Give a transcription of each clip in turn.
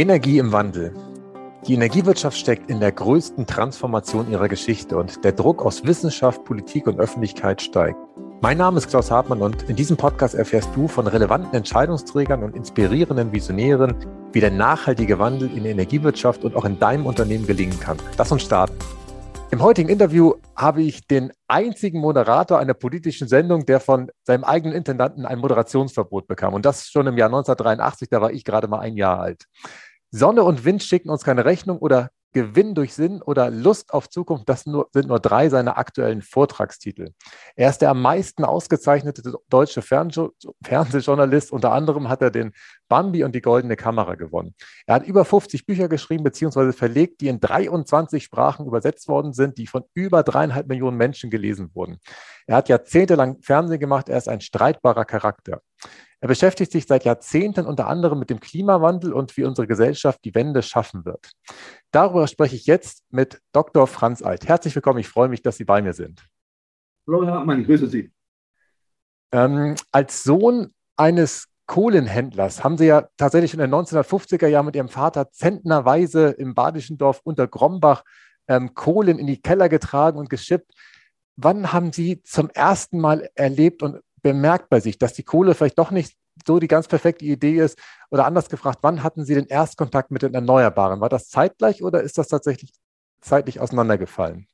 Energie im Wandel. Die Energiewirtschaft steckt in der größten Transformation ihrer Geschichte und der Druck aus Wissenschaft, Politik und Öffentlichkeit steigt. Mein Name ist Klaus Hartmann und in diesem Podcast erfährst du von relevanten Entscheidungsträgern und inspirierenden Visionären, wie der nachhaltige Wandel in der Energiewirtschaft und auch in deinem Unternehmen gelingen kann. Lass uns starten. Im heutigen Interview habe ich den einzigen Moderator einer politischen Sendung, der von seinem eigenen Intendanten ein Moderationsverbot bekam. Und das schon im Jahr 1983, da war ich gerade mal ein Jahr alt. Sonne und Wind schicken uns keine Rechnung oder Gewinn durch Sinn oder Lust auf Zukunft, das sind nur drei seiner aktuellen Vortragstitel. Er ist der am meisten ausgezeichnete deutsche Fernsehjournalist. Unter anderem hat er den Bambi und die Goldene Kamera gewonnen. Er hat über 50 Bücher geschrieben bzw. verlegt, die in 23 Sprachen übersetzt worden sind, die von über dreieinhalb Millionen Menschen gelesen wurden. Er hat jahrzehntelang Fernsehen gemacht. Er ist ein streitbarer Charakter. Er beschäftigt sich seit Jahrzehnten unter anderem mit dem Klimawandel und wie unsere Gesellschaft die Wende schaffen wird. Darüber spreche ich jetzt mit Dr. Franz Alt. Herzlich willkommen. Ich freue mich, dass Sie bei mir sind. Hallo, Herr Hartmann, ich grüße Sie. Ähm, als Sohn eines Kohlenhändlers haben Sie ja tatsächlich in den 1950er Jahren mit Ihrem Vater zentnerweise im badischen Dorf unter Grombach ähm, Kohlen in die Keller getragen und geschippt. Wann haben Sie zum ersten Mal erlebt und bemerkt bei sich, dass die Kohle vielleicht doch nicht so die ganz perfekte Idee ist? Oder anders gefragt, wann hatten Sie den Erstkontakt mit den Erneuerbaren? War das zeitgleich oder ist das tatsächlich zeitlich auseinandergefallen?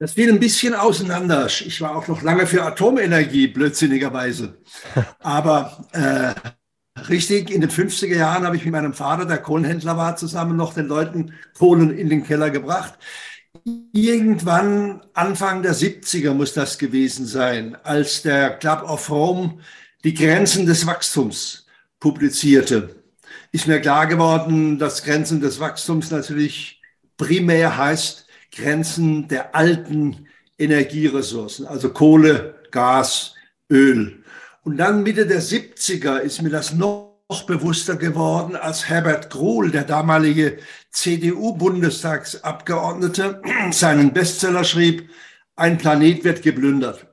Das fiel ein bisschen auseinander. Ich war auch noch lange für Atomenergie, blödsinnigerweise. Aber äh, richtig, in den 50er Jahren habe ich mit meinem Vater, der Kohlenhändler war, zusammen noch den Leuten Kohlen in den Keller gebracht. Irgendwann Anfang der 70er muss das gewesen sein, als der Club of Rome die Grenzen des Wachstums publizierte, ist mir klar geworden, dass Grenzen des Wachstums natürlich primär heißt Grenzen der alten Energieressourcen, also Kohle, Gas, Öl. Und dann Mitte der 70er ist mir das noch noch bewusster geworden, als Herbert Grohl, der damalige CDU-Bundestagsabgeordnete, seinen Bestseller schrieb, Ein Planet wird geplündert.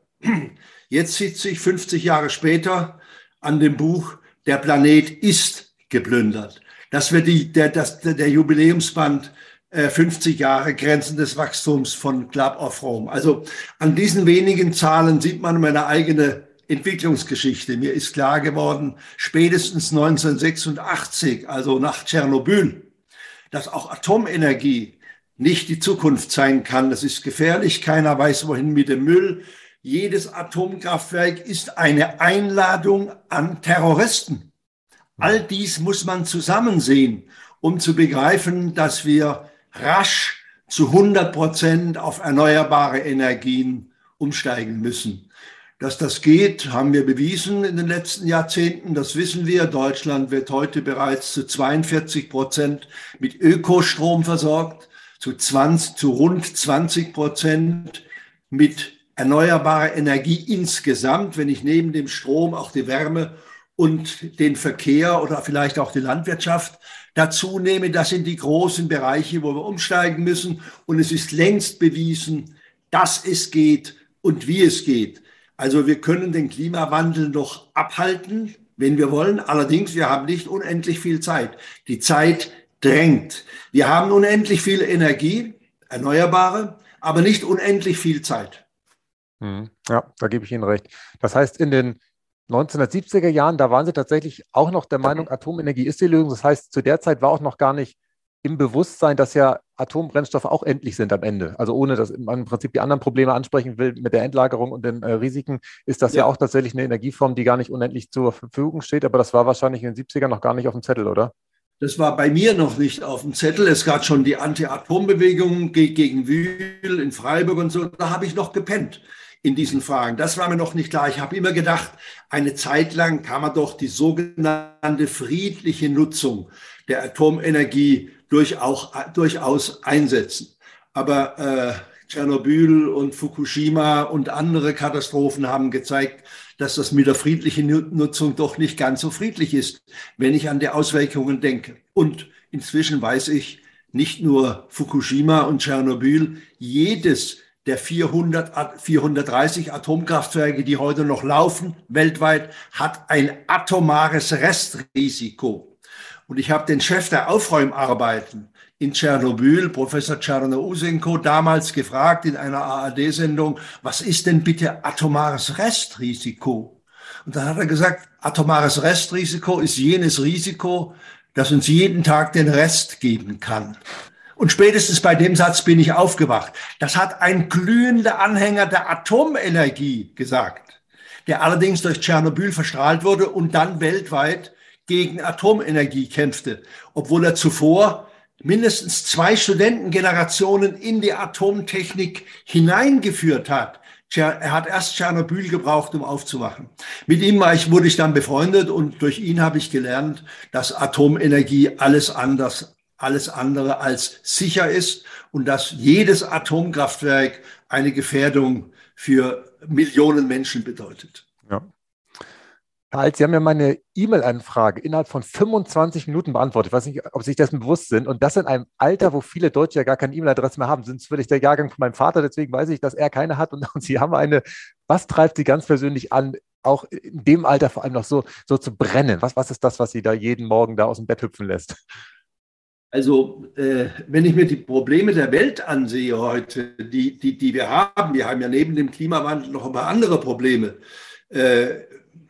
Jetzt sitze ich 50 Jahre später an dem Buch Der Planet ist geplündert. Das wird die, der, das, der Jubiläumsband 50 äh, Jahre Grenzen des Wachstums von Club of Rome. Also an diesen wenigen Zahlen sieht man meine eigene Entwicklungsgeschichte. Mir ist klar geworden, spätestens 1986, also nach Tschernobyl, dass auch Atomenergie nicht die Zukunft sein kann. Das ist gefährlich. Keiner weiß, wohin mit dem Müll. Jedes Atomkraftwerk ist eine Einladung an Terroristen. All dies muss man zusammen sehen, um zu begreifen, dass wir rasch zu 100 Prozent auf erneuerbare Energien umsteigen müssen. Dass das geht, haben wir bewiesen in den letzten Jahrzehnten. Das wissen wir. Deutschland wird heute bereits zu 42 Prozent mit Ökostrom versorgt, zu, 20, zu rund 20 Prozent mit erneuerbarer Energie insgesamt, wenn ich neben dem Strom auch die Wärme und den Verkehr oder vielleicht auch die Landwirtschaft dazu nehme. Das sind die großen Bereiche, wo wir umsteigen müssen. Und es ist längst bewiesen, dass es geht und wie es geht. Also wir können den Klimawandel noch abhalten, wenn wir wollen. Allerdings, wir haben nicht unendlich viel Zeit. Die Zeit drängt. Wir haben unendlich viel Energie, erneuerbare, aber nicht unendlich viel Zeit. Hm. Ja, da gebe ich Ihnen recht. Das heißt, in den 1970er Jahren, da waren Sie tatsächlich auch noch der Meinung, Atomenergie ist die Lösung. Das heißt, zu der Zeit war auch noch gar nicht im Bewusstsein, dass ja Atombrennstoffe auch endlich sind am Ende. Also ohne dass man im Prinzip die anderen Probleme ansprechen will mit der Endlagerung und den äh, Risiken, ist das ja. ja. auch tatsächlich eine Energieform, die gar nicht unendlich zur Verfügung steht. Aber das war wahrscheinlich in den 70ern noch gar nicht auf dem Zettel, oder? Das war bei mir noch nicht auf dem Zettel. Es gab schon die Anti-Atom-Bewegung gegen Wühl in Freiburg und so. Da habe ich noch gepennt in diesen Fragen. Das war mir noch nicht klar. Ich habe immer gedacht, eine Zeit lang kann man doch die sogenannte friedliche Nutzung der Atomenergie durchaus, durchaus einsetzen. Aber äh, Tschernobyl und Fukushima und andere Katastrophen haben gezeigt, dass das mit der friedlichen Nutzung doch nicht ganz so friedlich ist, wenn ich an die Auswirkungen denke. Und inzwischen weiß ich, nicht nur Fukushima und Tschernobyl, jedes der 400, 430 Atomkraftwerke, die heute noch laufen, weltweit, hat ein atomares Restrisiko. Und ich habe den Chef der Aufräumarbeiten in Tschernobyl, Professor Tschernousenko, damals gefragt in einer ARD-Sendung, was ist denn bitte atomares Restrisiko? Und dann hat er gesagt, atomares Restrisiko ist jenes Risiko, das uns jeden Tag den Rest geben kann. Und spätestens bei dem Satz bin ich aufgewacht. Das hat ein glühender Anhänger der Atomenergie gesagt, der allerdings durch Tschernobyl verstrahlt wurde und dann weltweit gegen Atomenergie kämpfte, obwohl er zuvor mindestens zwei Studentengenerationen in die Atomtechnik hineingeführt hat. Er hat erst Tschernobyl gebraucht, um aufzuwachen. Mit ihm war ich, wurde ich dann befreundet und durch ihn habe ich gelernt, dass Atomenergie alles anders, alles andere als sicher ist und dass jedes Atomkraftwerk eine Gefährdung für Millionen Menschen bedeutet. Herr Alt, Sie haben ja meine E-Mail-Anfrage innerhalb von 25 Minuten beantwortet. Ich weiß nicht, ob Sie sich dessen bewusst sind. Und das in einem Alter, wo viele Deutsche ja gar keine E-Mail-Adresse mehr haben. Sind völlig der Jahrgang von meinem Vater, deswegen weiß ich, dass er keine hat. Und, und Sie haben eine. Was treibt Sie ganz persönlich an, auch in dem Alter vor allem noch so, so zu brennen? Was, was ist das, was Sie da jeden Morgen da aus dem Bett hüpfen lässt? Also, äh, wenn ich mir die Probleme der Welt ansehe heute, die, die, die wir haben, wir haben ja neben dem Klimawandel noch ein paar andere Probleme. Äh,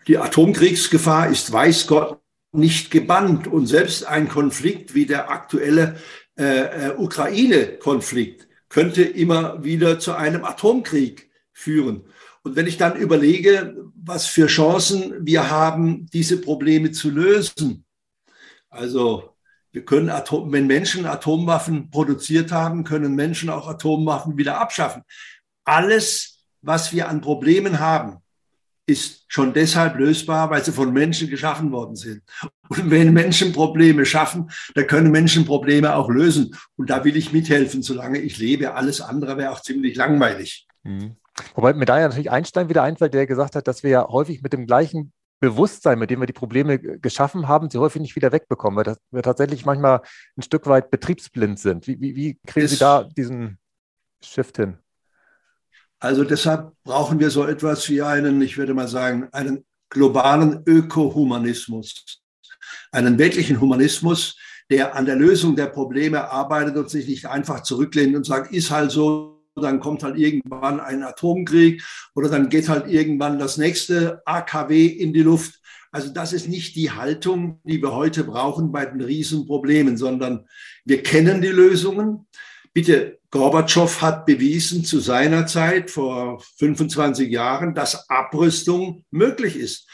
die Atomkriegsgefahr ist, weiß Gott, nicht gebannt. Und selbst ein Konflikt wie der aktuelle äh, äh, Ukraine-Konflikt könnte immer wieder zu einem Atomkrieg führen. Und wenn ich dann überlege, was für Chancen wir haben, diese Probleme zu lösen, also wir können Atom, wenn Menschen Atomwaffen produziert haben, können Menschen auch Atomwaffen wieder abschaffen. Alles, was wir an Problemen haben, ist schon deshalb lösbar, weil sie von Menschen geschaffen worden sind. Und wenn Menschen Probleme schaffen, dann können Menschen Probleme auch lösen. Und da will ich mithelfen, solange ich lebe. Alles andere wäre auch ziemlich langweilig. Mhm. Wobei mir da ja natürlich Einstein wieder einfällt, der gesagt hat, dass wir ja häufig mit dem gleichen Bewusstsein, mit dem wir die Probleme geschaffen haben, sie häufig nicht wieder wegbekommen, weil wir tatsächlich manchmal ein Stück weit betriebsblind sind. Wie, wie, wie kriegen es Sie da diesen Shift hin? Also deshalb brauchen wir so etwas wie einen, ich würde mal sagen, einen globalen Ökohumanismus, einen weltlichen Humanismus, der an der Lösung der Probleme arbeitet und sich nicht einfach zurücklehnt und sagt, ist halt so, dann kommt halt irgendwann ein Atomkrieg oder dann geht halt irgendwann das nächste AKW in die Luft. Also das ist nicht die Haltung, die wir heute brauchen bei den Riesenproblemen, sondern wir kennen die Lösungen. Bitte, Gorbatschow hat bewiesen zu seiner Zeit vor 25 Jahren, dass Abrüstung möglich ist.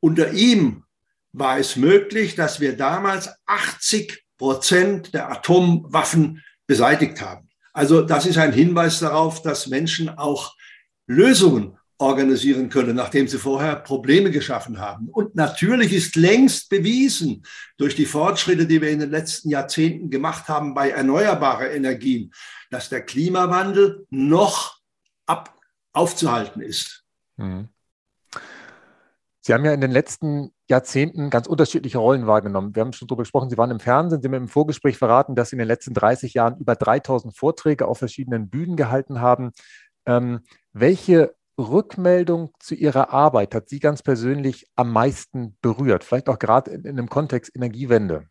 Unter ihm war es möglich, dass wir damals 80 Prozent der Atomwaffen beseitigt haben. Also das ist ein Hinweis darauf, dass Menschen auch Lösungen organisieren können, nachdem sie vorher Probleme geschaffen haben. Und natürlich ist längst bewiesen durch die Fortschritte, die wir in den letzten Jahrzehnten gemacht haben bei erneuerbaren Energien, dass der Klimawandel noch ab, aufzuhalten ist. Mhm. Sie haben ja in den letzten Jahrzehnten ganz unterschiedliche Rollen wahrgenommen. Wir haben schon darüber gesprochen, Sie waren im Fernsehen, Sie haben im Vorgespräch verraten, dass Sie in den letzten 30 Jahren über 3000 Vorträge auf verschiedenen Bühnen gehalten haben. Ähm, welche Rückmeldung zu Ihrer Arbeit hat Sie ganz persönlich am meisten berührt? Vielleicht auch gerade in, in dem Kontext Energiewende.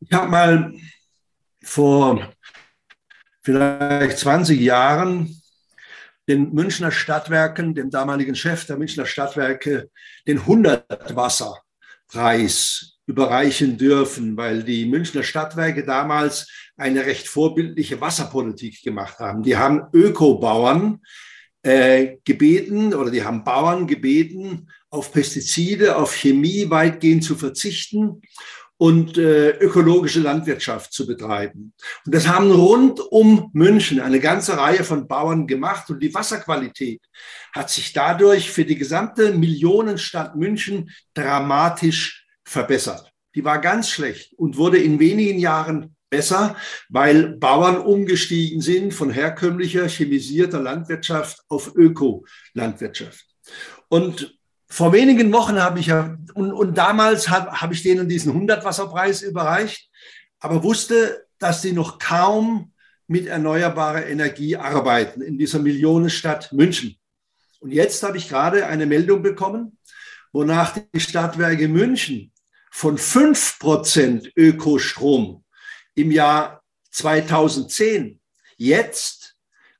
Ich habe mal vor vielleicht 20 Jahren den Münchner Stadtwerken, dem damaligen Chef der Münchner Stadtwerke, den 100 Wasserpreis überreichen dürfen, weil die Münchner Stadtwerke damals eine recht vorbildliche Wasserpolitik gemacht haben. Die haben Ökobauern äh, gebeten oder die haben Bauern gebeten, auf Pestizide, auf Chemie weitgehend zu verzichten und äh, ökologische Landwirtschaft zu betreiben. Und das haben rund um München eine ganze Reihe von Bauern gemacht und die Wasserqualität hat sich dadurch für die gesamte Millionenstadt München dramatisch verbessert. Die war ganz schlecht und wurde in wenigen Jahren besser, weil Bauern umgestiegen sind von herkömmlicher chemisierter Landwirtschaft auf Ökolandwirtschaft. Und vor wenigen Wochen habe ich ja, und, und damals habe hab ich denen diesen 100-Wasserpreis überreicht, aber wusste, dass sie noch kaum mit erneuerbarer Energie arbeiten in dieser Millionenstadt München. Und jetzt habe ich gerade eine Meldung bekommen, wonach die Stadtwerke München von 5% Ökostrom im Jahr 2010 jetzt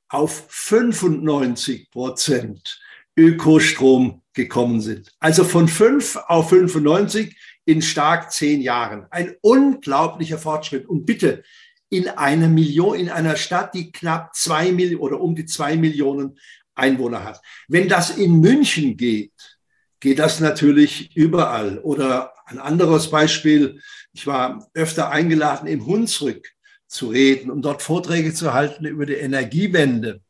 auf 95% Ökostrom gekommen sind. Also von 5 auf 95 in stark zehn Jahren. Ein unglaublicher Fortschritt. Und bitte, in einer Million, in einer Stadt, die knapp zwei Millionen oder um die zwei Millionen Einwohner hat. Wenn das in München geht, geht das natürlich überall. Oder ein anderes Beispiel. Ich war öfter eingeladen, im Hunsrück zu reden, um dort Vorträge zu halten über die Energiewende.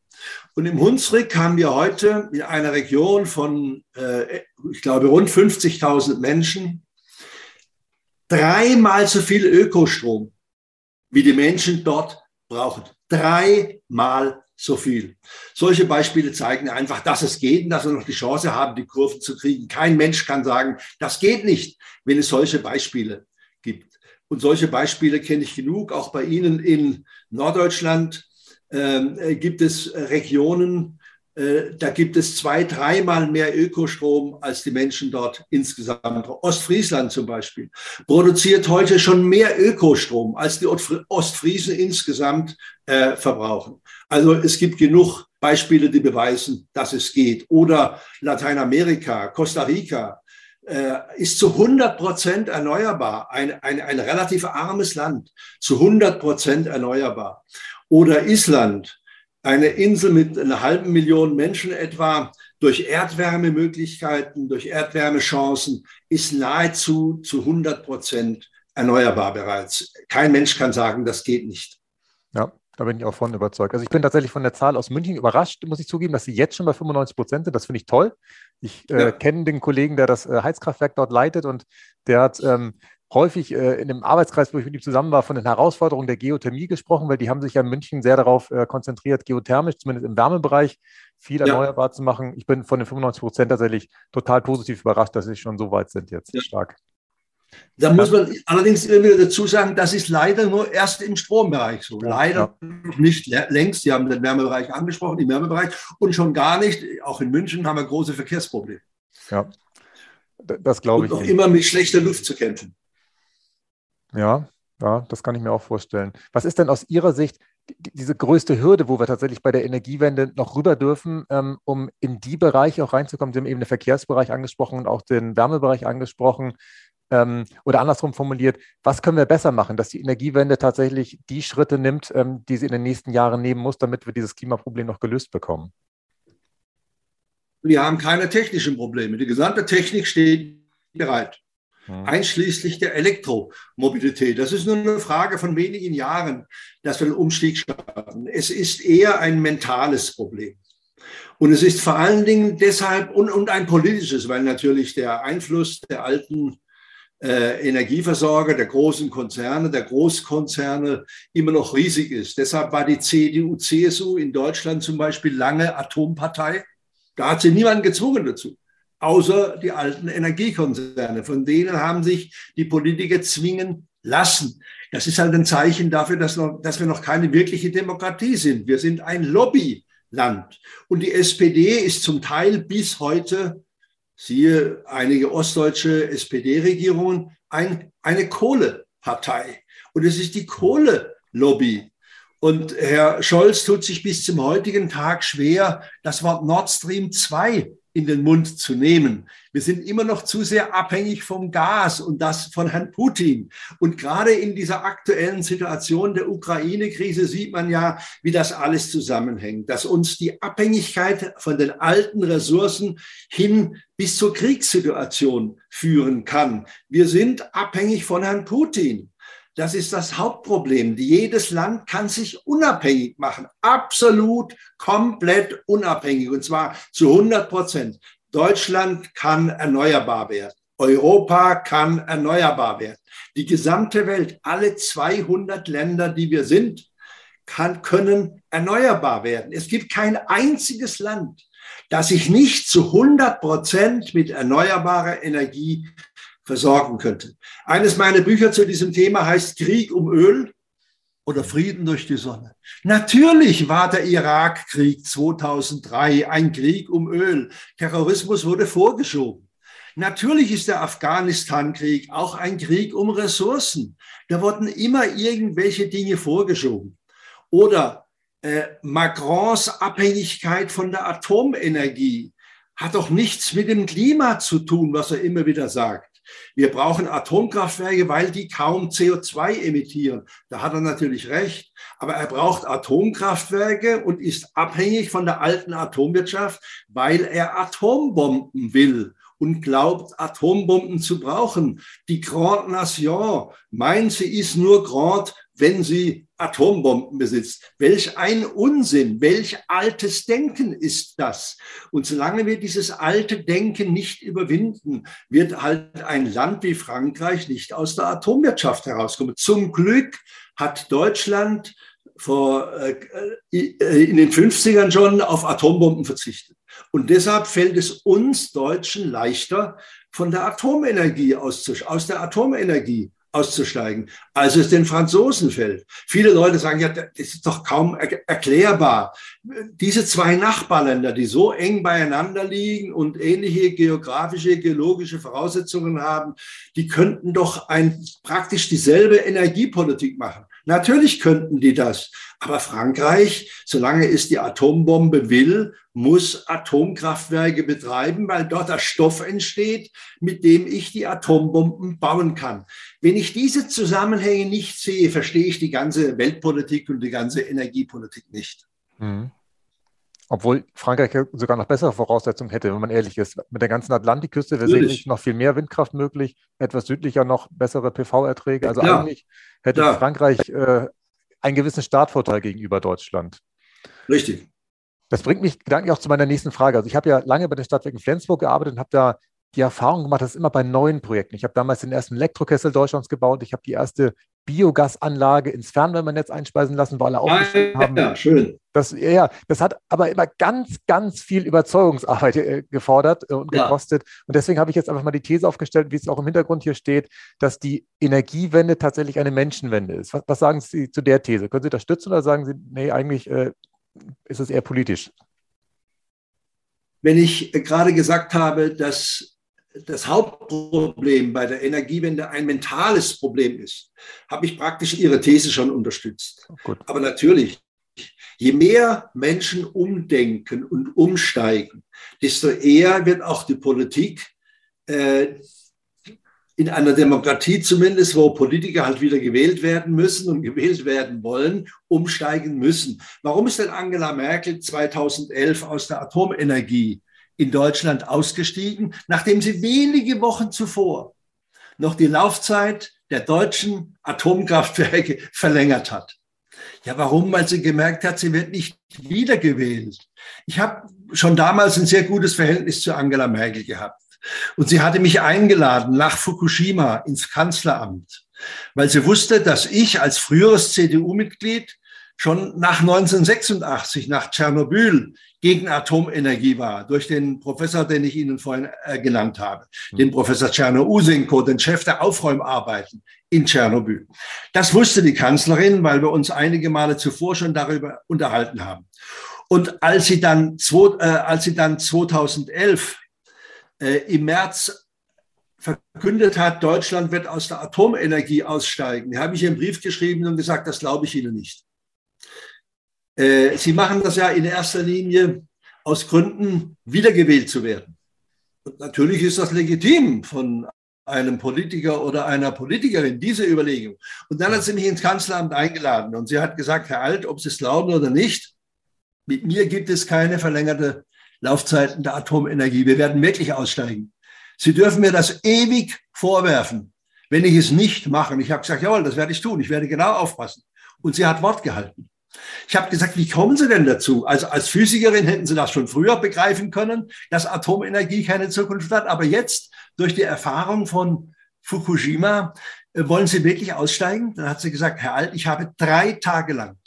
Und im Hunsrück haben wir heute in einer Region von, äh, ich glaube, rund 50.000 Menschen dreimal so viel Ökostrom, wie die Menschen dort brauchen. Dreimal so viel. Solche Beispiele zeigen einfach, dass es geht und dass wir noch die Chance haben, die Kurven zu kriegen. Kein Mensch kann sagen, das geht nicht, wenn es solche Beispiele. Und solche Beispiele kenne ich genug. Auch bei Ihnen in Norddeutschland ähm, äh, gibt es Regionen, äh, da gibt es zwei, dreimal mehr Ökostrom als die Menschen dort insgesamt. Ostfriesland zum Beispiel produziert heute schon mehr Ökostrom, als die Ostfriesen insgesamt äh, verbrauchen. Also es gibt genug Beispiele, die beweisen, dass es geht. Oder Lateinamerika, Costa Rica ist zu 100 Prozent erneuerbar. Ein, ein, ein relativ armes Land, zu 100 Prozent erneuerbar. Oder Island, eine Insel mit einer halben Million Menschen etwa durch Erdwärmemöglichkeiten, durch Erdwärmechancen ist nahezu zu 100 Prozent erneuerbar bereits. Kein Mensch kann sagen, das geht nicht. Da bin ich auch von überzeugt. Also ich bin tatsächlich von der Zahl aus München überrascht, muss ich zugeben, dass sie jetzt schon bei 95 Prozent sind. Das finde ich toll. Ich äh, ja. kenne den Kollegen, der das äh, Heizkraftwerk dort leitet und der hat ähm, häufig äh, in dem Arbeitskreis, wo ich mit ihm zusammen war, von den Herausforderungen der Geothermie gesprochen, weil die haben sich ja in München sehr darauf äh, konzentriert, geothermisch, zumindest im Wärmebereich, viel ja. erneuerbar zu machen. Ich bin von den 95 Prozent tatsächlich total positiv überrascht, dass sie schon so weit sind jetzt. Ja. Stark. Da muss man allerdings immer wieder dazu sagen, das ist leider nur erst im Strombereich so. Leider ja. nicht längst. Sie haben den Wärmebereich angesprochen, den Wärmebereich. Und schon gar nicht, auch in München haben wir große Verkehrsprobleme. Ja, das glaube ich. Und noch immer mit schlechter Luft zu kämpfen. Ja, ja, das kann ich mir auch vorstellen. Was ist denn aus Ihrer Sicht diese größte Hürde, wo wir tatsächlich bei der Energiewende noch rüber dürfen, ähm, um in die Bereiche auch reinzukommen? Sie haben eben den Verkehrsbereich angesprochen und auch den Wärmebereich angesprochen. Ähm, oder andersrum formuliert, was können wir besser machen, dass die Energiewende tatsächlich die Schritte nimmt, ähm, die sie in den nächsten Jahren nehmen muss, damit wir dieses Klimaproblem noch gelöst bekommen? Wir haben keine technischen Probleme. Die gesamte Technik steht bereit. Mhm. einschließlich der Elektromobilität. Das ist nur eine Frage von wenigen Jahren, dass wir den Umstieg schaffen. Es ist eher ein mentales Problem. Und es ist vor allen Dingen deshalb und, und ein politisches, weil natürlich der Einfluss der alten äh, Energieversorger, der großen Konzerne, der Großkonzerne immer noch riesig ist. Deshalb war die CDU, CSU in Deutschland zum Beispiel lange Atompartei. Da hat sie niemanden gezwungen dazu außer die alten Energiekonzerne. Von denen haben sich die Politiker zwingen lassen. Das ist halt ein Zeichen dafür, dass, noch, dass wir noch keine wirkliche Demokratie sind. Wir sind ein Lobbyland. Und die SPD ist zum Teil bis heute, siehe einige ostdeutsche SPD-Regierungen, ein, eine Kohlepartei. Und es ist die Kohlelobby. Und Herr Scholz tut sich bis zum heutigen Tag schwer, das Wort Nord Stream 2 in den Mund zu nehmen. Wir sind immer noch zu sehr abhängig vom Gas und das von Herrn Putin. Und gerade in dieser aktuellen Situation der Ukraine-Krise sieht man ja, wie das alles zusammenhängt, dass uns die Abhängigkeit von den alten Ressourcen hin bis zur Kriegssituation führen kann. Wir sind abhängig von Herrn Putin. Das ist das Hauptproblem. Jedes Land kann sich unabhängig machen, absolut, komplett unabhängig, und zwar zu 100 Prozent. Deutschland kann erneuerbar werden. Europa kann erneuerbar werden. Die gesamte Welt, alle 200 Länder, die wir sind, kann, können erneuerbar werden. Es gibt kein einziges Land, das sich nicht zu 100 Prozent mit erneuerbarer Energie versorgen könnte. Eines meiner Bücher zu diesem Thema heißt Krieg um Öl oder Frieden durch die Sonne. Natürlich war der Irakkrieg 2003 ein Krieg um Öl. Terrorismus wurde vorgeschoben. Natürlich ist der Afghanistan-Krieg auch ein Krieg um Ressourcen. Da wurden immer irgendwelche Dinge vorgeschoben. Oder äh, Macrons Abhängigkeit von der Atomenergie hat doch nichts mit dem Klima zu tun, was er immer wieder sagt. Wir brauchen Atomkraftwerke, weil die kaum CO2 emittieren. Da hat er natürlich recht. Aber er braucht Atomkraftwerke und ist abhängig von der alten Atomwirtschaft, weil er Atombomben will und glaubt, Atombomben zu brauchen. Die Grande Nation meint, sie ist nur Grand, wenn sie Atombomben besitzt. Welch ein Unsinn, welch altes Denken ist das? Und solange wir dieses alte Denken nicht überwinden, wird halt ein Land wie Frankreich nicht aus der Atomwirtschaft herauskommen. Zum Glück hat Deutschland vor, äh, äh in den 50ern schon auf Atombomben verzichtet. Und deshalb fällt es uns Deutschen leichter, von der Atomenergie auszusteigen, aus der Atomenergie auszusteigen, als es den Franzosen fällt. Viele Leute sagen, ja, das ist doch kaum erklärbar. Diese zwei Nachbarländer, die so eng beieinander liegen und ähnliche geografische, geologische Voraussetzungen haben, die könnten doch ein, praktisch dieselbe Energiepolitik machen. Natürlich könnten die das. Aber Frankreich, solange es die Atombombe will, muss Atomkraftwerke betreiben, weil dort der Stoff entsteht, mit dem ich die Atombomben bauen kann. Wenn ich diese Zusammenhänge nicht sehe, verstehe ich die ganze Weltpolitik und die ganze Energiepolitik nicht. Mhm. Obwohl Frankreich sogar noch bessere Voraussetzungen hätte, wenn man ehrlich ist. Mit der ganzen Atlantikküste wäre sicherlich noch viel mehr Windkraft möglich, etwas südlicher noch bessere PV-Erträge. Also ja. eigentlich hätte ja. Frankreich äh, einen gewissen Startvorteil gegenüber Deutschland. Richtig. Das bringt mich gedanklich auch zu meiner nächsten Frage. Also ich habe ja lange bei den Stadtwerken Flensburg gearbeitet und habe da die Erfahrung gemacht, dass immer bei neuen Projekten. Ich habe damals den ersten Elektrokessel Deutschlands gebaut. Ich habe die erste Biogasanlage ins Fernwärmenetz einspeisen lassen, weil alle aufgeschrieben haben. Ja, schön. Das, ja, das hat aber immer ganz, ganz viel Überzeugungsarbeit äh, gefordert äh, und gekostet. Ja. Und deswegen habe ich jetzt einfach mal die These aufgestellt, wie es auch im Hintergrund hier steht, dass die Energiewende tatsächlich eine Menschenwende ist. Was, was sagen Sie zu der These? Können Sie das stützen oder sagen Sie, nee, eigentlich äh, ist es eher politisch? Wenn ich gerade gesagt habe, dass das Hauptproblem bei der Energiewende ein mentales Problem ist, habe ich praktisch Ihre These schon unterstützt. Gut. Aber natürlich, je mehr Menschen umdenken und umsteigen, desto eher wird auch die Politik äh, in einer Demokratie zumindest, wo Politiker halt wieder gewählt werden müssen und gewählt werden wollen, umsteigen müssen. Warum ist denn Angela Merkel 2011 aus der Atomenergie in Deutschland ausgestiegen, nachdem sie wenige Wochen zuvor noch die Laufzeit der deutschen Atomkraftwerke verlängert hat. Ja, warum? Weil sie gemerkt hat, sie wird nicht wiedergewählt. Ich habe schon damals ein sehr gutes Verhältnis zu Angela Merkel gehabt. Und sie hatte mich eingeladen nach Fukushima ins Kanzleramt, weil sie wusste, dass ich als früheres CDU-Mitglied schon nach 1986, nach Tschernobyl, gegen Atomenergie war, durch den Professor, den ich Ihnen vorhin äh, genannt habe, mhm. den Professor Tscherno-Usenko, den Chef der Aufräumarbeiten in Tschernobyl. Das wusste die Kanzlerin, weil wir uns einige Male zuvor schon darüber unterhalten haben. Und als sie dann, äh, als sie dann 2011 äh, im März verkündet hat, Deutschland wird aus der Atomenergie aussteigen, habe ich einen Brief geschrieben und gesagt, das glaube ich Ihnen nicht. Äh, Sie machen das ja in erster Linie aus Gründen, wiedergewählt zu werden. Und natürlich ist das legitim von einem Politiker oder einer Politikerin, diese Überlegung. Und dann hat sie mich ins Kanzleramt eingeladen und sie hat gesagt, Herr Alt, ob Sie es glauben oder nicht, mit mir gibt es keine verlängerte Laufzeiten der Atomenergie. Wir werden wirklich aussteigen. Sie dürfen mir das ewig vorwerfen, wenn ich es nicht mache. Und ich habe gesagt, jawohl, das werde ich tun. Ich werde genau aufpassen. Und sie hat Wort gehalten. Ich habe gesagt, wie kommen Sie denn dazu? Also als Physikerin hätten Sie das schon früher begreifen können, dass Atomenergie keine Zukunft hat. Aber jetzt durch die Erfahrung von Fukushima äh, wollen Sie wirklich aussteigen? Dann hat sie gesagt, Herr Alt, ich habe drei Tage lang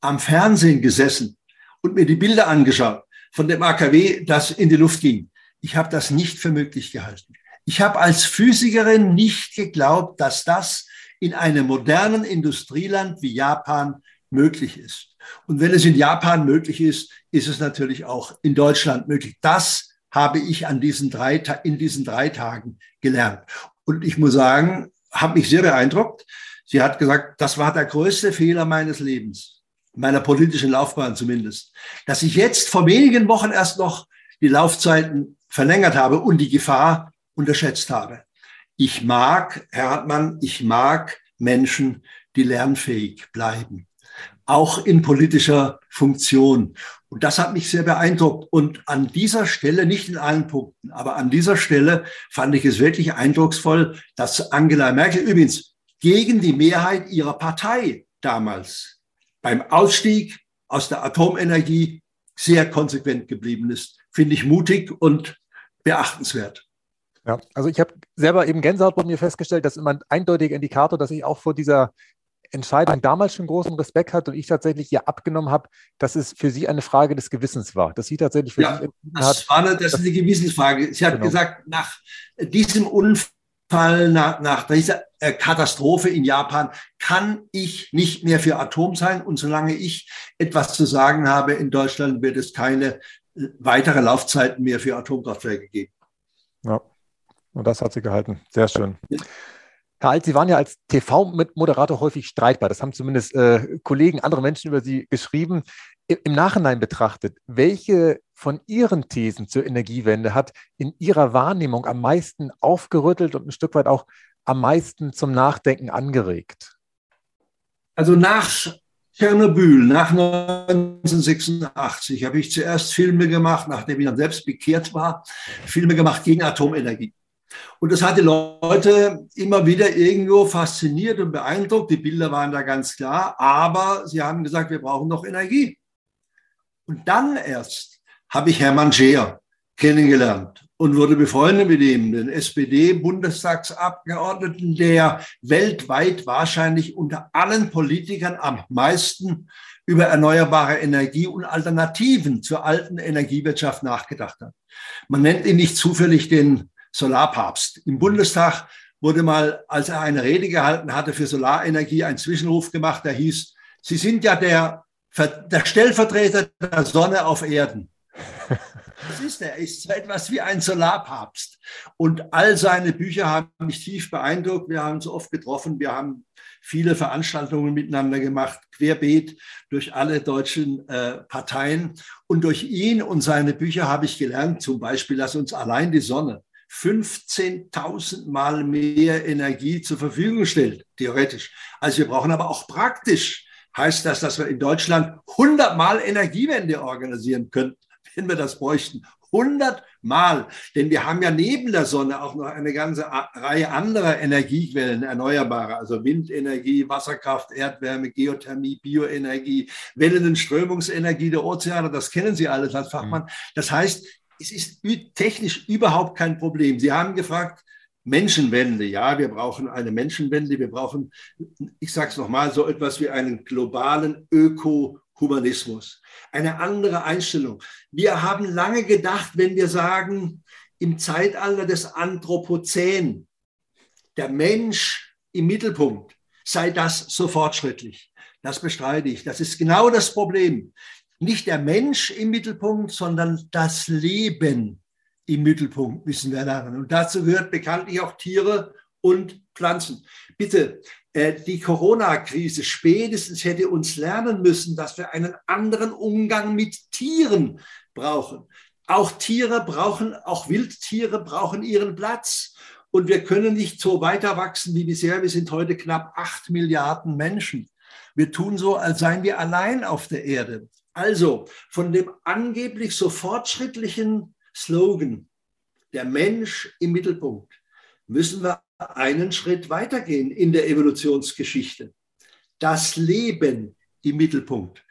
am Fernsehen gesessen und mir die Bilder angeschaut von dem AKW, das in die Luft ging. Ich habe das nicht für möglich gehalten. Ich habe als Physikerin nicht geglaubt, dass das in einem modernen Industrieland wie Japan möglich ist. Und wenn es in Japan möglich ist, ist es natürlich auch in Deutschland möglich. Das habe ich an diesen drei, in diesen drei Tagen gelernt. Und ich muss sagen, habe mich sehr beeindruckt. Sie hat gesagt, das war der größte Fehler meines Lebens, meiner politischen Laufbahn zumindest, dass ich jetzt vor wenigen Wochen erst noch die Laufzeiten verlängert habe und die Gefahr unterschätzt habe. Ich mag, Herr Hartmann, ich mag Menschen, die lernfähig bleiben, auch in politischer Funktion. Und das hat mich sehr beeindruckt. Und an dieser Stelle, nicht in allen Punkten, aber an dieser Stelle fand ich es wirklich eindrucksvoll, dass Angela Merkel übrigens gegen die Mehrheit ihrer Partei damals beim Ausstieg aus der Atomenergie sehr konsequent geblieben ist. Finde ich mutig und beachtenswert. Ja, also ich habe selber eben Gänsehaut bei mir festgestellt, das ist immer ein eindeutiger Indikator, dass ich auch vor dieser Entscheidung damals schon großen Respekt hatte und ich tatsächlich ihr abgenommen habe, dass es für sie eine Frage des Gewissens war, dass sie tatsächlich für ja, sich das hat. War eine, das ist eine Gewissensfrage. Sie hat genau. gesagt, nach diesem Unfall, nach, nach dieser äh, Katastrophe in Japan, kann ich nicht mehr für Atom sein und solange ich etwas zu sagen habe in Deutschland, wird es keine äh, weitere Laufzeiten mehr für Atomkraftwerke geben. Ja. Und das hat sie gehalten. Sehr schön. Herr Alt, Sie waren ja als TV-Moderator häufig streitbar. Das haben zumindest äh, Kollegen, andere Menschen über Sie geschrieben. Im Nachhinein betrachtet, welche von Ihren Thesen zur Energiewende hat in Ihrer Wahrnehmung am meisten aufgerüttelt und ein Stück weit auch am meisten zum Nachdenken angeregt? Also nach Tschernobyl, nach 1986 habe ich zuerst Filme gemacht, nachdem ich dann selbst bekehrt war, Filme gemacht gegen Atomenergie. Und das hat die Leute immer wieder irgendwo fasziniert und beeindruckt. Die Bilder waren da ganz klar, aber sie haben gesagt, wir brauchen noch Energie. Und dann erst habe ich Hermann Scheer kennengelernt und wurde befreundet mit ihm, den SPD-Bundestagsabgeordneten, der weltweit wahrscheinlich unter allen Politikern am meisten über erneuerbare Energie und Alternativen zur alten Energiewirtschaft nachgedacht hat. Man nennt ihn nicht zufällig den Solarpapst. Im Bundestag wurde mal, als er eine Rede gehalten hatte für Solarenergie, ein Zwischenruf gemacht, der hieß, Sie sind ja der, der Stellvertreter der Sonne auf Erden. Das ist er. Er ist so etwas wie ein Solarpapst. Und all seine Bücher haben mich tief beeindruckt. Wir haben uns oft getroffen. Wir haben viele Veranstaltungen miteinander gemacht, querbeet durch alle deutschen äh, Parteien. Und durch ihn und seine Bücher habe ich gelernt, zum Beispiel, dass uns allein die Sonne 15.000 Mal mehr Energie zur Verfügung stellt, theoretisch. Also wir brauchen aber auch praktisch, heißt das, dass wir in Deutschland 100 Mal Energiewende organisieren könnten, wenn wir das bräuchten. 100 Mal. Denn wir haben ja neben der Sonne auch noch eine ganze Reihe anderer Energiequellen, erneuerbare, also Windenergie, Wasserkraft, Erdwärme, Geothermie, Bioenergie, Wellen- und Strömungsenergie der Ozeane. Das kennen Sie alles als Fachmann. Mhm. Das heißt, es ist technisch überhaupt kein Problem. Sie haben gefragt, Menschenwende, ja, wir brauchen eine Menschenwende, wir brauchen, ich sage es nochmal, so etwas wie einen globalen Ökohumanismus, eine andere Einstellung. Wir haben lange gedacht, wenn wir sagen, im Zeitalter des Anthropozän, der Mensch im Mittelpunkt, sei das so fortschrittlich. Das bestreite ich. Das ist genau das Problem nicht der Mensch im Mittelpunkt, sondern das Leben im Mittelpunkt müssen wir lernen. Und dazu gehört bekanntlich auch Tiere und Pflanzen. Bitte, äh, die Corona-Krise spätestens hätte uns lernen müssen, dass wir einen anderen Umgang mit Tieren brauchen. Auch Tiere brauchen, auch Wildtiere brauchen ihren Platz. Und wir können nicht so weiter wachsen wie bisher. Wir sind heute knapp acht Milliarden Menschen. Wir tun so, als seien wir allein auf der Erde. Also von dem angeblich so fortschrittlichen Slogan, der Mensch im Mittelpunkt, müssen wir einen Schritt weitergehen in der Evolutionsgeschichte. Das Leben im Mittelpunkt.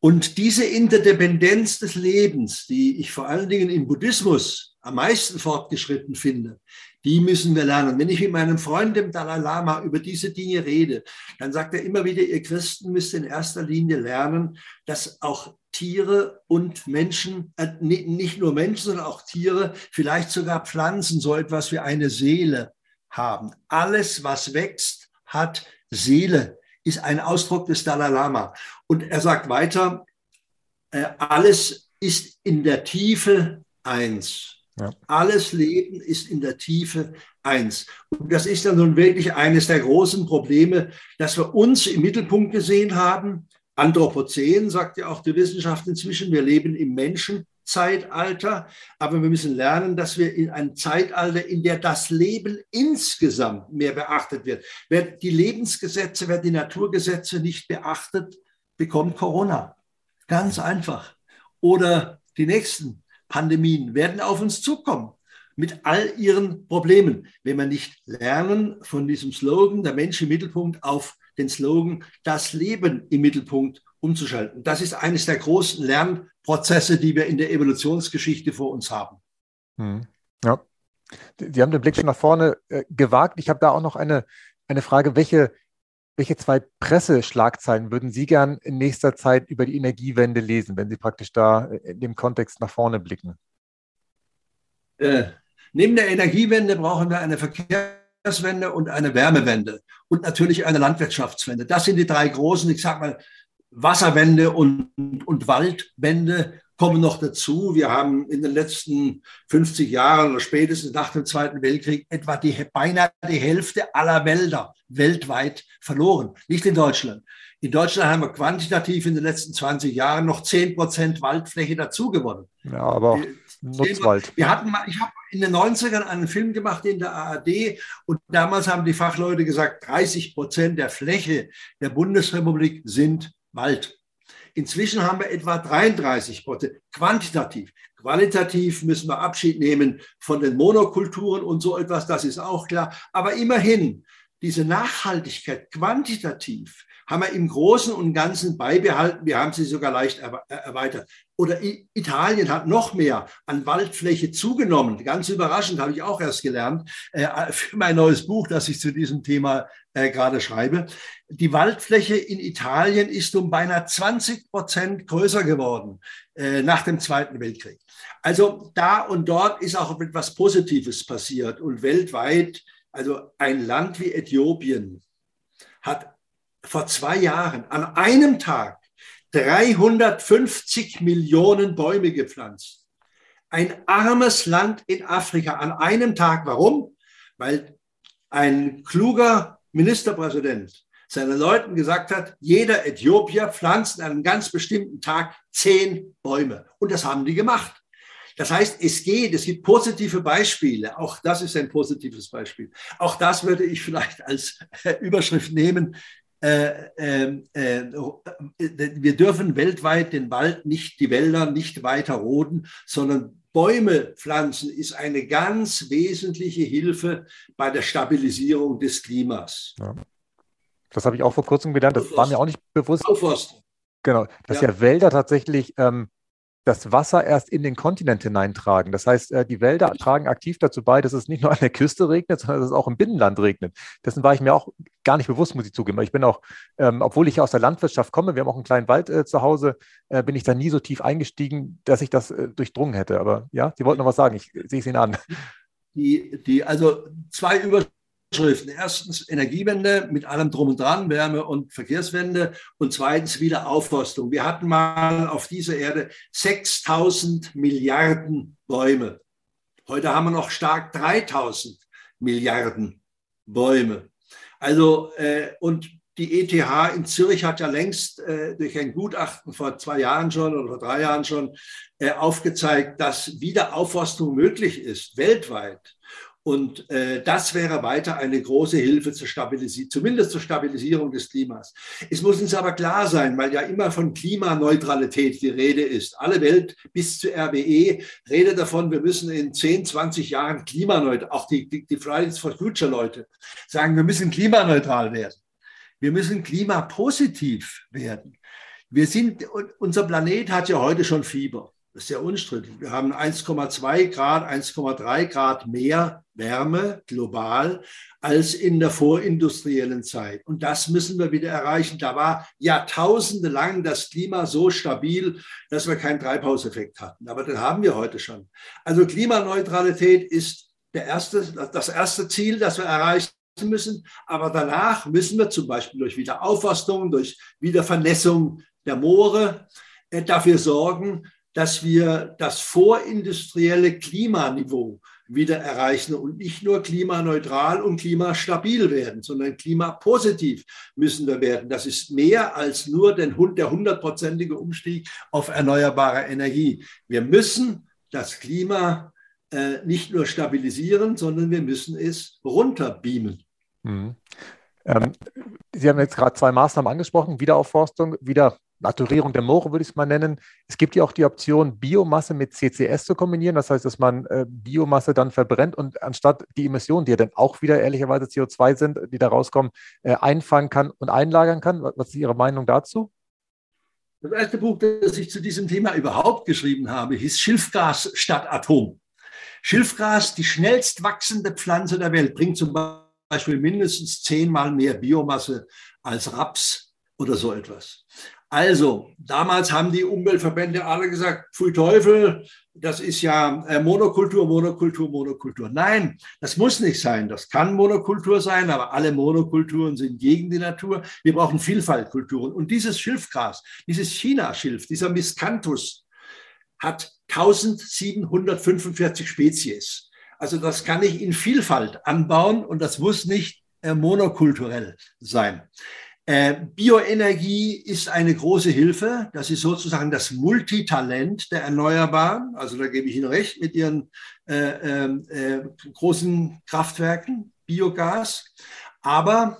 Und diese Interdependenz des Lebens, die ich vor allen Dingen im Buddhismus am meisten fortgeschritten finde, die müssen wir lernen. Wenn ich mit meinem Freund, dem Dalai Lama, über diese Dinge rede, dann sagt er immer wieder, ihr Christen müsst in erster Linie lernen, dass auch Tiere und Menschen, äh, nicht nur Menschen, sondern auch Tiere, vielleicht sogar Pflanzen, so etwas wie eine Seele haben. Alles, was wächst, hat Seele, ist ein Ausdruck des Dalai Lama. Und er sagt weiter, äh, alles ist in der Tiefe eins. Alles Leben ist in der Tiefe eins. Und das ist dann nun wirklich eines der großen Probleme, dass wir uns im Mittelpunkt gesehen haben. Anthropozän sagt ja auch die Wissenschaft inzwischen, wir leben im Menschenzeitalter, aber wir müssen lernen, dass wir in einem Zeitalter, in der das Leben insgesamt mehr beachtet wird. Wer die Lebensgesetze, wer die Naturgesetze nicht beachtet, bekommt Corona. Ganz einfach. Oder die nächsten Pandemien werden auf uns zukommen mit all ihren Problemen, wenn wir nicht lernen von diesem Slogan, der Mensch im Mittelpunkt, auf den Slogan, das Leben im Mittelpunkt umzuschalten. Das ist eines der großen Lernprozesse, die wir in der Evolutionsgeschichte vor uns haben. Hm. Ja, Sie haben den Blick schon nach vorne äh, gewagt. Ich habe da auch noch eine, eine Frage. Welche, welche zwei Presseschlagzeilen würden Sie gern in nächster Zeit über die Energiewende lesen, wenn Sie praktisch da äh, in dem Kontext nach vorne blicken? Äh, neben der Energiewende brauchen wir eine Verkehrswende und eine Wärmewende und natürlich eine Landwirtschaftswende. Das sind die drei großen, ich sage mal, Wasserwende und, und Waldwende kommen noch dazu. Wir haben in den letzten 50 Jahren oder spätestens nach dem Zweiten Weltkrieg etwa die, beinahe die Hälfte aller Wälder weltweit verloren. Nicht in Deutschland. In Deutschland haben wir quantitativ in den letzten 20 Jahren noch 10 Prozent Waldfläche dazugewonnen. Ja, aber Nutzwald. Wir hatten mal, ich habe in den 90ern einen Film gemacht in der ARD und damals haben die Fachleute gesagt, 30 Prozent der Fläche der Bundesrepublik sind Wald. Inzwischen haben wir etwa 33 Prozent quantitativ. Qualitativ müssen wir Abschied nehmen von den Monokulturen und so etwas, das ist auch klar. Aber immerhin, diese Nachhaltigkeit quantitativ haben wir im Großen und Ganzen beibehalten. Wir haben sie sogar leicht erweitert. Oder Italien hat noch mehr an Waldfläche zugenommen. Ganz überraschend, habe ich auch erst gelernt, äh, für mein neues Buch, das ich zu diesem Thema äh, gerade schreibe. Die Waldfläche in Italien ist um beinahe 20 Prozent größer geworden äh, nach dem Zweiten Weltkrieg. Also da und dort ist auch etwas Positives passiert. Und weltweit, also ein Land wie Äthiopien hat vor zwei Jahren an einem Tag 350 Millionen Bäume gepflanzt. Ein armes Land in Afrika an einem Tag. Warum? Weil ein kluger Ministerpräsident seinen Leuten gesagt hat, jeder Äthiopier pflanzt an einem ganz bestimmten Tag zehn Bäume. Und das haben die gemacht. Das heißt, es geht, es gibt positive Beispiele. Auch das ist ein positives Beispiel. Auch das würde ich vielleicht als Überschrift nehmen. Äh, ähm, äh, äh, wir dürfen weltweit den Wald nicht, die Wälder nicht weiter roden, sondern Bäume pflanzen ist eine ganz wesentliche Hilfe bei der Stabilisierung des Klimas. Ja. Das habe ich auch vor kurzem gelernt. Das war mir auch nicht bewusst. Genau, dass ja, ja Wälder tatsächlich ähm, das Wasser erst in den Kontinent hineintragen. Das heißt, äh, die Wälder tragen aktiv dazu bei, dass es nicht nur an der Küste regnet, sondern dass es auch im Binnenland regnet. Dessen war ich mir auch gar nicht bewusst, muss ich zugeben. Ich bin auch, ähm, obwohl ich aus der Landwirtschaft komme, wir haben auch einen kleinen Wald äh, zu Hause, äh, bin ich da nie so tief eingestiegen, dass ich das äh, durchdrungen hätte. Aber ja, Sie wollten noch was sagen, ich sehe es Ihnen an. Die, die, also zwei Über Schriften. Erstens Energiewende mit allem drum und dran, Wärme- und Verkehrswende und zweitens Wiederaufforstung. Wir hatten mal auf dieser Erde 6000 Milliarden Bäume. Heute haben wir noch stark 3000 Milliarden Bäume. Also, äh, und die ETH in Zürich hat ja längst äh, durch ein Gutachten vor zwei Jahren schon oder vor drei Jahren schon äh, aufgezeigt, dass Wiederaufforstung möglich ist, weltweit. Und äh, das wäre weiter eine große Hilfe zur Stabilisierung, zumindest zur Stabilisierung des Klimas. Es muss uns aber klar sein, weil ja immer von Klimaneutralität die Rede ist. Alle Welt bis zu RWE redet davon, wir müssen in 10, 20 Jahren klimaneutral, auch die, die, Fridays for Future Leute sagen, wir müssen klimaneutral werden. Wir müssen klimapositiv werden. Wir sind, unser Planet hat ja heute schon Fieber. Das ist ja unstrittig. Wir haben 1,2 Grad, 1,3 Grad mehr Wärme global als in der vorindustriellen Zeit. Und das müssen wir wieder erreichen. Da war jahrtausende lang das Klima so stabil, dass wir keinen Treibhauseffekt hatten. Aber den haben wir heute schon. Also Klimaneutralität ist der erste, das erste Ziel, das wir erreichen müssen. Aber danach müssen wir zum Beispiel durch Wiederaufforstung, durch Wiedervernässung der Moore äh, dafür sorgen, dass wir das vorindustrielle Klimaniveau wieder erreichen und nicht nur klimaneutral und klimastabil werden, sondern klimapositiv müssen wir werden. Das ist mehr als nur den, der hundertprozentige Umstieg auf erneuerbare Energie. Wir müssen das Klima äh, nicht nur stabilisieren, sondern wir müssen es runterbeamen. Mhm. Ähm, Sie haben jetzt gerade zwei Maßnahmen angesprochen, Wiederaufforstung, wieder Naturierung der Moore würde ich es mal nennen. Es gibt ja auch die Option, Biomasse mit CCS zu kombinieren. Das heißt, dass man äh, Biomasse dann verbrennt und anstatt die Emissionen, die ja dann auch wieder ehrlicherweise CO2 sind, die da rauskommen, äh, einfangen kann und einlagern kann. Was ist Ihre Meinung dazu? Das erste Buch, das ich zu diesem Thema überhaupt geschrieben habe, hieß Schilfgas statt Atom. Schilfgas, die schnellst wachsende Pflanze der Welt, bringt zum Beispiel mindestens zehnmal mehr Biomasse als Raps oder so etwas. Also, damals haben die Umweltverbände alle gesagt, pfui Teufel, das ist ja äh, Monokultur, Monokultur, Monokultur. Nein, das muss nicht sein. Das kann Monokultur sein, aber alle Monokulturen sind gegen die Natur. Wir brauchen Vielfaltkulturen. Und dieses Schilfgras, dieses China-Schilf, dieser Miscanthus, hat 1745 Spezies. Also das kann ich in Vielfalt anbauen und das muss nicht äh, monokulturell sein. Äh, Bioenergie ist eine große Hilfe. Das ist sozusagen das Multitalent der Erneuerbaren. Also da gebe ich Ihnen recht mit Ihren äh, ähm, äh, großen Kraftwerken, Biogas. Aber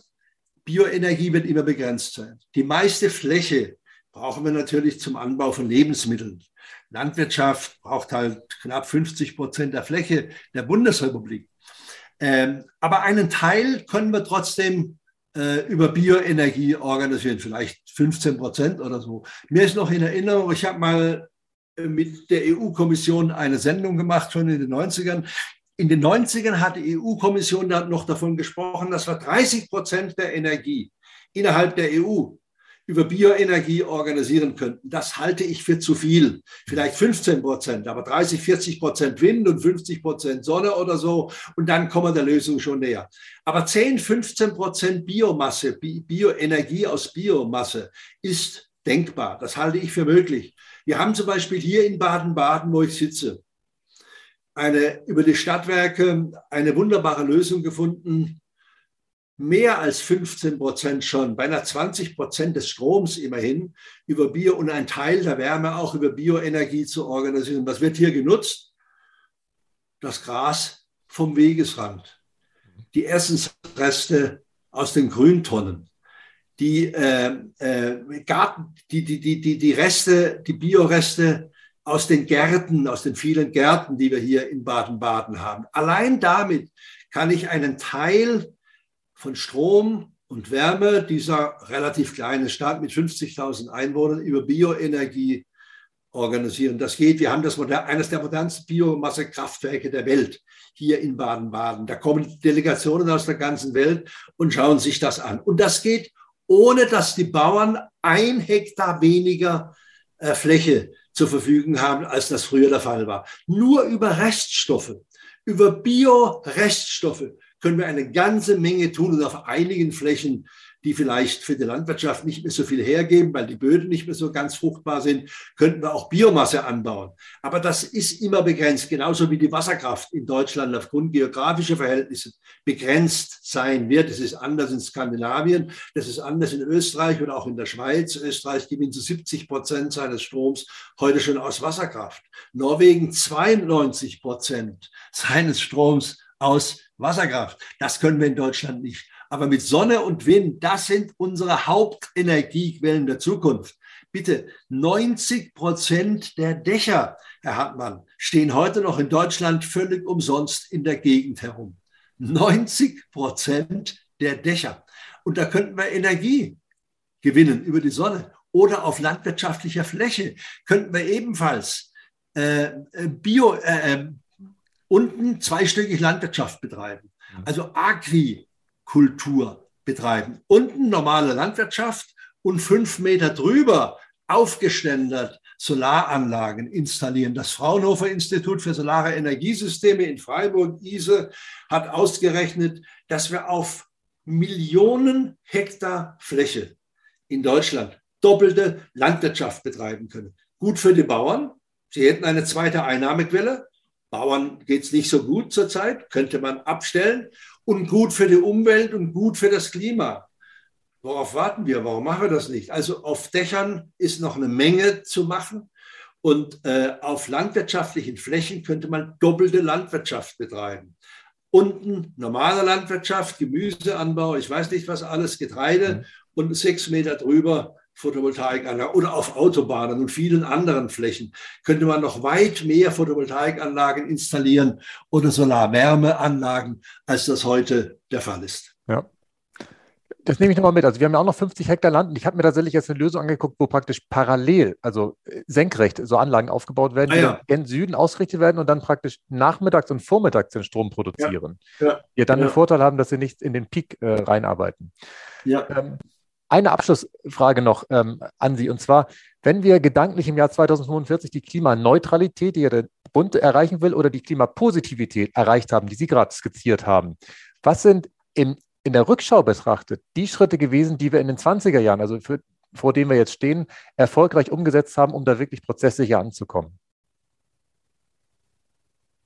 Bioenergie wird immer begrenzt sein. Die meiste Fläche brauchen wir natürlich zum Anbau von Lebensmitteln. Landwirtschaft braucht halt knapp 50 Prozent der Fläche der Bundesrepublik. Ähm, aber einen Teil können wir trotzdem über Bioenergie organisieren, vielleicht 15 Prozent oder so. Mir ist noch in Erinnerung, ich habe mal äh, mit der EU-Kommission eine Sendung gemacht, schon in den 90ern. In den 90ern hat die EU-Kommission noch davon gesprochen, dass wir 30 Prozent der Energie innerhalb der EU über Bioenergie organisieren könnten. Das halte ich für zu viel. Vielleicht 15 Prozent, aber 30, 40 Prozent Wind und 50 Prozent Sonne oder so. Und dann kommen wir der Lösung schon näher. Aber 10, 15 Prozent Biomasse, Bioenergie aus Biomasse ist denkbar. Das halte ich für möglich. Wir haben zum Beispiel hier in Baden-Baden, wo ich sitze, eine, über die Stadtwerke eine wunderbare Lösung gefunden, mehr als 15 Prozent schon, beinahe 20 Prozent des Stroms immerhin über Bio und ein Teil der Wärme auch über Bioenergie zu organisieren. Was wird hier genutzt? Das Gras vom Wegesrand, die Essensreste aus den Grüntonnen, die, äh, äh, Garten, die, die, die, die, die Reste, die Bioreste aus den Gärten, aus den vielen Gärten, die wir hier in Baden-Baden haben. Allein damit kann ich einen Teil von Strom und Wärme dieser relativ kleinen Stadt mit 50.000 Einwohnern über Bioenergie organisieren. Das geht. Wir haben das eines der modernsten Biomassekraftwerke der Welt hier in Baden-Baden. Da kommen Delegationen aus der ganzen Welt und schauen sich das an. Und das geht, ohne dass die Bauern ein Hektar weniger äh, Fläche zur Verfügung haben, als das früher der Fall war. Nur über Reststoffe, über Bioreststoffe können wir eine ganze Menge tun und auf einigen Flächen, die vielleicht für die Landwirtschaft nicht mehr so viel hergeben, weil die Böden nicht mehr so ganz fruchtbar sind, könnten wir auch Biomasse anbauen. Aber das ist immer begrenzt, genauso wie die Wasserkraft in Deutschland aufgrund geografischer Verhältnisse begrenzt sein wird. Es ist anders in Skandinavien, das ist anders in Österreich und auch in der Schweiz. Österreich gewinnt zu 70 Prozent seines Stroms heute schon aus Wasserkraft. Norwegen 92 Prozent seines Stroms aus Wasserkraft. Das können wir in Deutschland nicht. Aber mit Sonne und Wind, das sind unsere Hauptenergiequellen der Zukunft. Bitte, 90 Prozent der Dächer, Herr Hartmann, stehen heute noch in Deutschland völlig umsonst in der Gegend herum. 90 Prozent der Dächer. Und da könnten wir Energie gewinnen über die Sonne. Oder auf landwirtschaftlicher Fläche könnten wir ebenfalls äh, äh Bio, äh, äh unten zweistöckig Landwirtschaft betreiben, also Agrikultur betreiben. Unten normale Landwirtschaft und fünf Meter drüber aufgeständert Solaranlagen installieren. Das Fraunhofer Institut für Solare Energiesysteme in Freiburg-Ise hat ausgerechnet, dass wir auf Millionen Hektar Fläche in Deutschland doppelte Landwirtschaft betreiben können. Gut für die Bauern, Sie hätten eine zweite Einnahmequelle. Bauern geht es nicht so gut zurzeit, könnte man abstellen. Und gut für die Umwelt und gut für das Klima. Worauf warten wir? Warum machen wir das nicht? Also auf Dächern ist noch eine Menge zu machen. Und äh, auf landwirtschaftlichen Flächen könnte man doppelte Landwirtschaft betreiben. Unten normale Landwirtschaft, Gemüseanbau, ich weiß nicht was alles, Getreide mhm. und sechs Meter drüber Photovoltaikanlagen oder auf Autobahnen und vielen anderen Flächen könnte man noch weit mehr Photovoltaikanlagen installieren oder Solarwärmeanlagen, als das heute der Fall ist. Ja. Das nehme ich nochmal mit. Also wir haben ja auch noch 50 Hektar Land und ich habe mir tatsächlich jetzt eine Lösung angeguckt, wo praktisch parallel, also äh, senkrecht, so Anlagen aufgebaut werden, ah, ja. die gen Süden ausgerichtet werden und dann praktisch nachmittags und vormittags den Strom produzieren. Ja, ja, die dann den Vorteil haben, dass sie nicht in den Peak äh, reinarbeiten. Ja. Ähm, eine Abschlussfrage noch ähm, an Sie, und zwar, wenn wir gedanklich im Jahr 2045 die Klimaneutralität, die ja der Bund erreichen will, oder die Klimapositivität erreicht haben, die Sie gerade skizziert haben, was sind im, in der Rückschau betrachtet die Schritte gewesen, die wir in den 20er Jahren, also für, vor denen wir jetzt stehen, erfolgreich umgesetzt haben, um da wirklich prozesssicher anzukommen?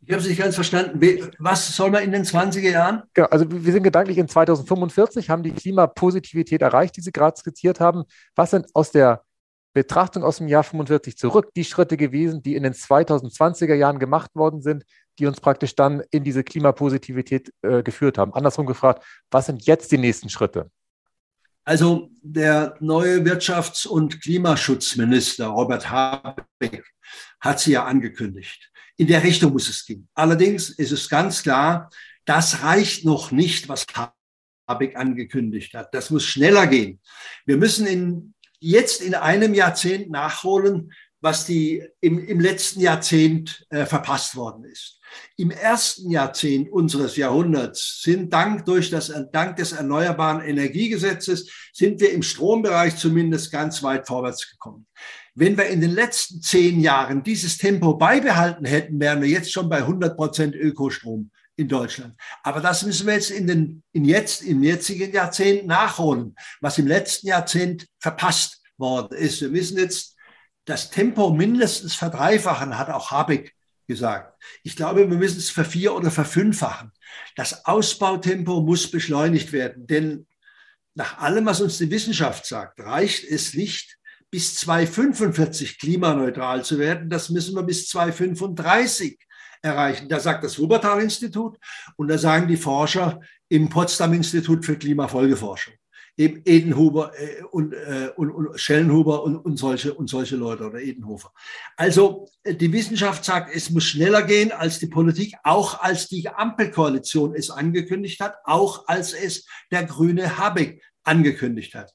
Ich habe es nicht ganz verstanden. Was soll man in den 20er Jahren? Genau, also wir sind gedanklich in 2045, haben die Klimapositivität erreicht, die Sie gerade skizziert haben. Was sind aus der Betrachtung aus dem Jahr 45 zurück die Schritte gewesen, die in den 2020er Jahren gemacht worden sind, die uns praktisch dann in diese Klimapositivität äh, geführt haben? Andersrum gefragt, was sind jetzt die nächsten Schritte? Also der neue Wirtschafts- und Klimaschutzminister Robert Habeck hat sie ja angekündigt. In der Richtung muss es gehen. Allerdings ist es ganz klar, das reicht noch nicht, was Habeck angekündigt hat. Das muss schneller gehen. Wir müssen in, jetzt in einem Jahrzehnt nachholen, was die im, im letzten Jahrzehnt äh, verpasst worden ist. Im ersten Jahrzehnt unseres Jahrhunderts sind dank durch das dank des erneuerbaren Energiegesetzes sind wir im Strombereich zumindest ganz weit vorwärts gekommen. Wenn wir in den letzten zehn Jahren dieses Tempo beibehalten hätten, wären wir jetzt schon bei 100 Prozent Ökostrom in Deutschland. Aber das müssen wir jetzt in den, in jetzt, im jetzigen Jahrzehnt nachholen, was im letzten Jahrzehnt verpasst worden ist. Wir müssen jetzt das Tempo mindestens verdreifachen, hat auch Habeck gesagt. Ich glaube, wir müssen es vervier- oder verfünffachen. Das Ausbautempo muss beschleunigt werden, denn nach allem, was uns die Wissenschaft sagt, reicht es nicht, bis 2045 klimaneutral zu werden. Das müssen wir bis 2035 erreichen. Da sagt das Wuppertal-Institut und da sagen die Forscher im Potsdam-Institut für Klimafolgeforschung. Eben Edenhuber äh, und, äh, und, und Schellenhuber und, und, solche, und solche Leute oder Edenhofer. Also äh, die Wissenschaft sagt, es muss schneller gehen als die Politik, auch als die Ampelkoalition es angekündigt hat, auch als es der grüne Habeck angekündigt hat.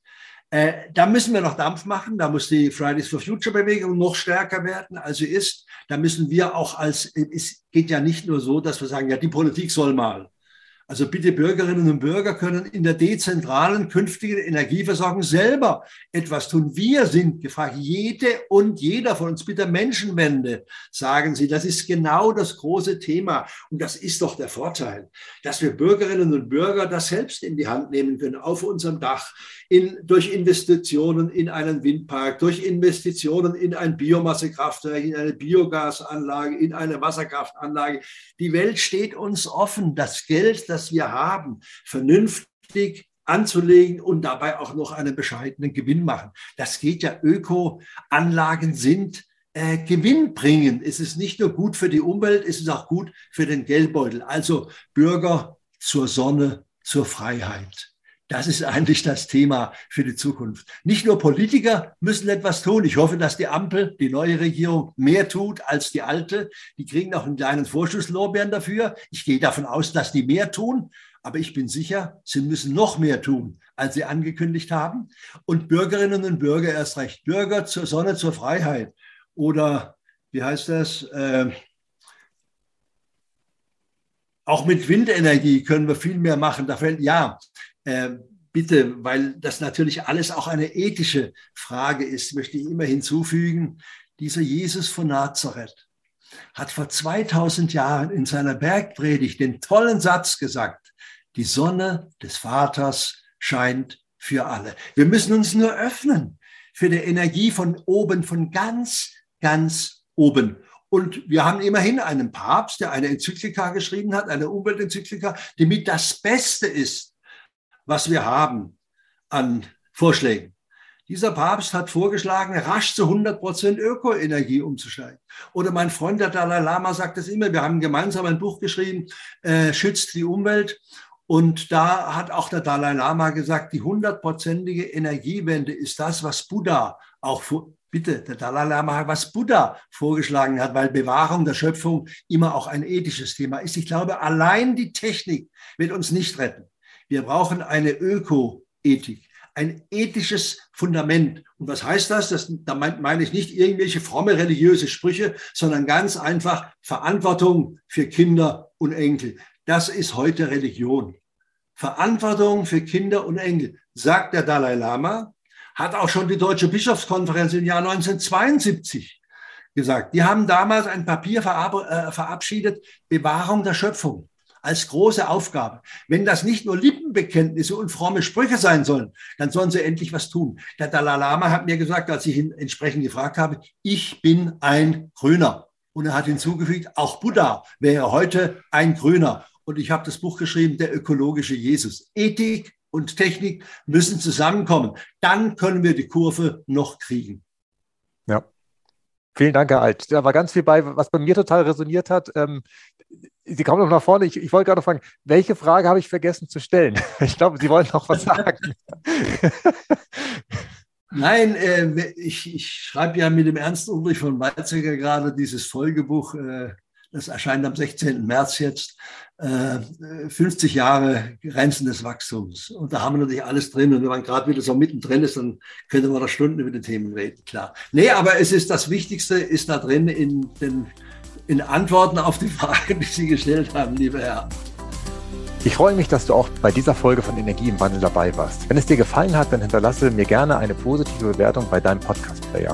Äh, da müssen wir noch Dampf machen. Da muss die Fridays for Future Bewegung noch stärker werden, als sie ist. Da müssen wir auch als, es geht ja nicht nur so, dass wir sagen, ja, die Politik soll mal. Also bitte Bürgerinnen und Bürger können in der dezentralen künftigen Energieversorgung selber etwas tun. Wir sind gefragt, jede und jeder von uns, bitte Menschenwende, sagen Sie, das ist genau das große Thema. Und das ist doch der Vorteil, dass wir Bürgerinnen und Bürger das selbst in die Hand nehmen können, auf unserem Dach, in, durch Investitionen in einen Windpark, durch Investitionen in ein Biomassekraftwerk, in eine Biogasanlage, in eine Wasserkraftanlage. Die Welt steht uns offen. Das Geld, das wir haben, vernünftig anzulegen und dabei auch noch einen bescheidenen Gewinn machen. Das geht ja. Ökoanlagen sind äh, Gewinn bringen. Es ist nicht nur gut für die Umwelt, es ist auch gut für den Geldbeutel. Also Bürger zur Sonne, zur Freiheit. Das ist eigentlich das Thema für die Zukunft. Nicht nur Politiker müssen etwas tun. Ich hoffe, dass die Ampel, die neue Regierung, mehr tut als die alte. Die kriegen noch einen kleinen Vorschusslorbeeren dafür. Ich gehe davon aus, dass die mehr tun. Aber ich bin sicher, sie müssen noch mehr tun, als sie angekündigt haben. Und Bürgerinnen und Bürger erst recht. Bürger zur Sonne, zur Freiheit. Oder wie heißt das? Äh, auch mit Windenergie können wir viel mehr machen. Da fällt, ja, äh, bitte, weil das natürlich alles auch eine ethische Frage ist, möchte ich immer hinzufügen, dieser Jesus von Nazareth hat vor 2000 Jahren in seiner Bergpredigt den tollen Satz gesagt, die Sonne des Vaters scheint für alle. Wir müssen uns nur öffnen für die Energie von oben, von ganz, ganz oben. Und wir haben immerhin einen Papst, der eine Enzyklika geschrieben hat, eine Umweltenzyklika, die mit das Beste ist, was wir haben an Vorschlägen. Dieser Papst hat vorgeschlagen, rasch zu 100 Prozent Ökoenergie umzusteigen. Oder mein Freund, der Dalai Lama, sagt es immer, wir haben gemeinsam ein Buch geschrieben, äh, Schützt die Umwelt. Und da hat auch der Dalai Lama gesagt, die hundertprozentige Energiewende ist das, was Buddha auch vor, bitte, der Dalai Lama, was Buddha vorgeschlagen hat, weil Bewahrung der Schöpfung immer auch ein ethisches Thema ist. Ich glaube, allein die Technik wird uns nicht retten. Wir brauchen eine Ökoethik ein ethisches Fundament. Und was heißt das? das da meine ich nicht irgendwelche fromme religiöse Sprüche, sondern ganz einfach Verantwortung für Kinder und Enkel. Das ist heute Religion. Verantwortung für Kinder und Enkel, sagt der Dalai Lama, hat auch schon die Deutsche Bischofskonferenz im Jahr 1972 gesagt. Die haben damals ein Papier äh, verabschiedet, Bewahrung der Schöpfung als große Aufgabe. Wenn das nicht nur Lippenbekenntnisse und fromme Sprüche sein sollen, dann sollen sie endlich was tun. Der Dalai Lama hat mir gesagt, als ich ihn entsprechend gefragt habe, ich bin ein Grüner. Und er hat hinzugefügt, auch Buddha wäre heute ein Grüner. Und ich habe das Buch geschrieben, der ökologische Jesus. Ethik und Technik müssen zusammenkommen. Dann können wir die Kurve noch kriegen. Ja. Vielen Dank, Herr Alt. Da war ganz viel bei, was bei mir total resoniert hat. Ähm, Sie kommen noch nach vorne. Ich, ich wollte gerade fragen, welche Frage habe ich vergessen zu stellen? Ich glaube, Sie wollen noch was sagen. Nein, äh, ich, ich schreibe ja mit dem Ernst Ulrich von Weizsäcker gerade dieses Folgebuch. Äh, das erscheint am 16. März jetzt. Äh, 50 Jahre Grenzen des Wachstums. Und da haben wir natürlich alles drin. Und wenn man gerade wieder so mittendrin ist, dann könnte man da Stunden über die Themen reden, klar. Nee, aber es ist das Wichtigste, ist da drin in den in Antworten auf die Fragen, die Sie gestellt haben, lieber Herr. Ich freue mich, dass du auch bei dieser Folge von Energie im Wandel dabei warst. Wenn es dir gefallen hat, dann hinterlasse mir gerne eine positive Bewertung bei deinem Podcast-Player.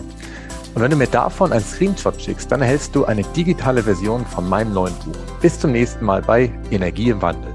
Und wenn du mir davon einen Screenshot schickst, dann erhältst du eine digitale Version von meinem neuen Buch. Bis zum nächsten Mal bei Energie im Wandel.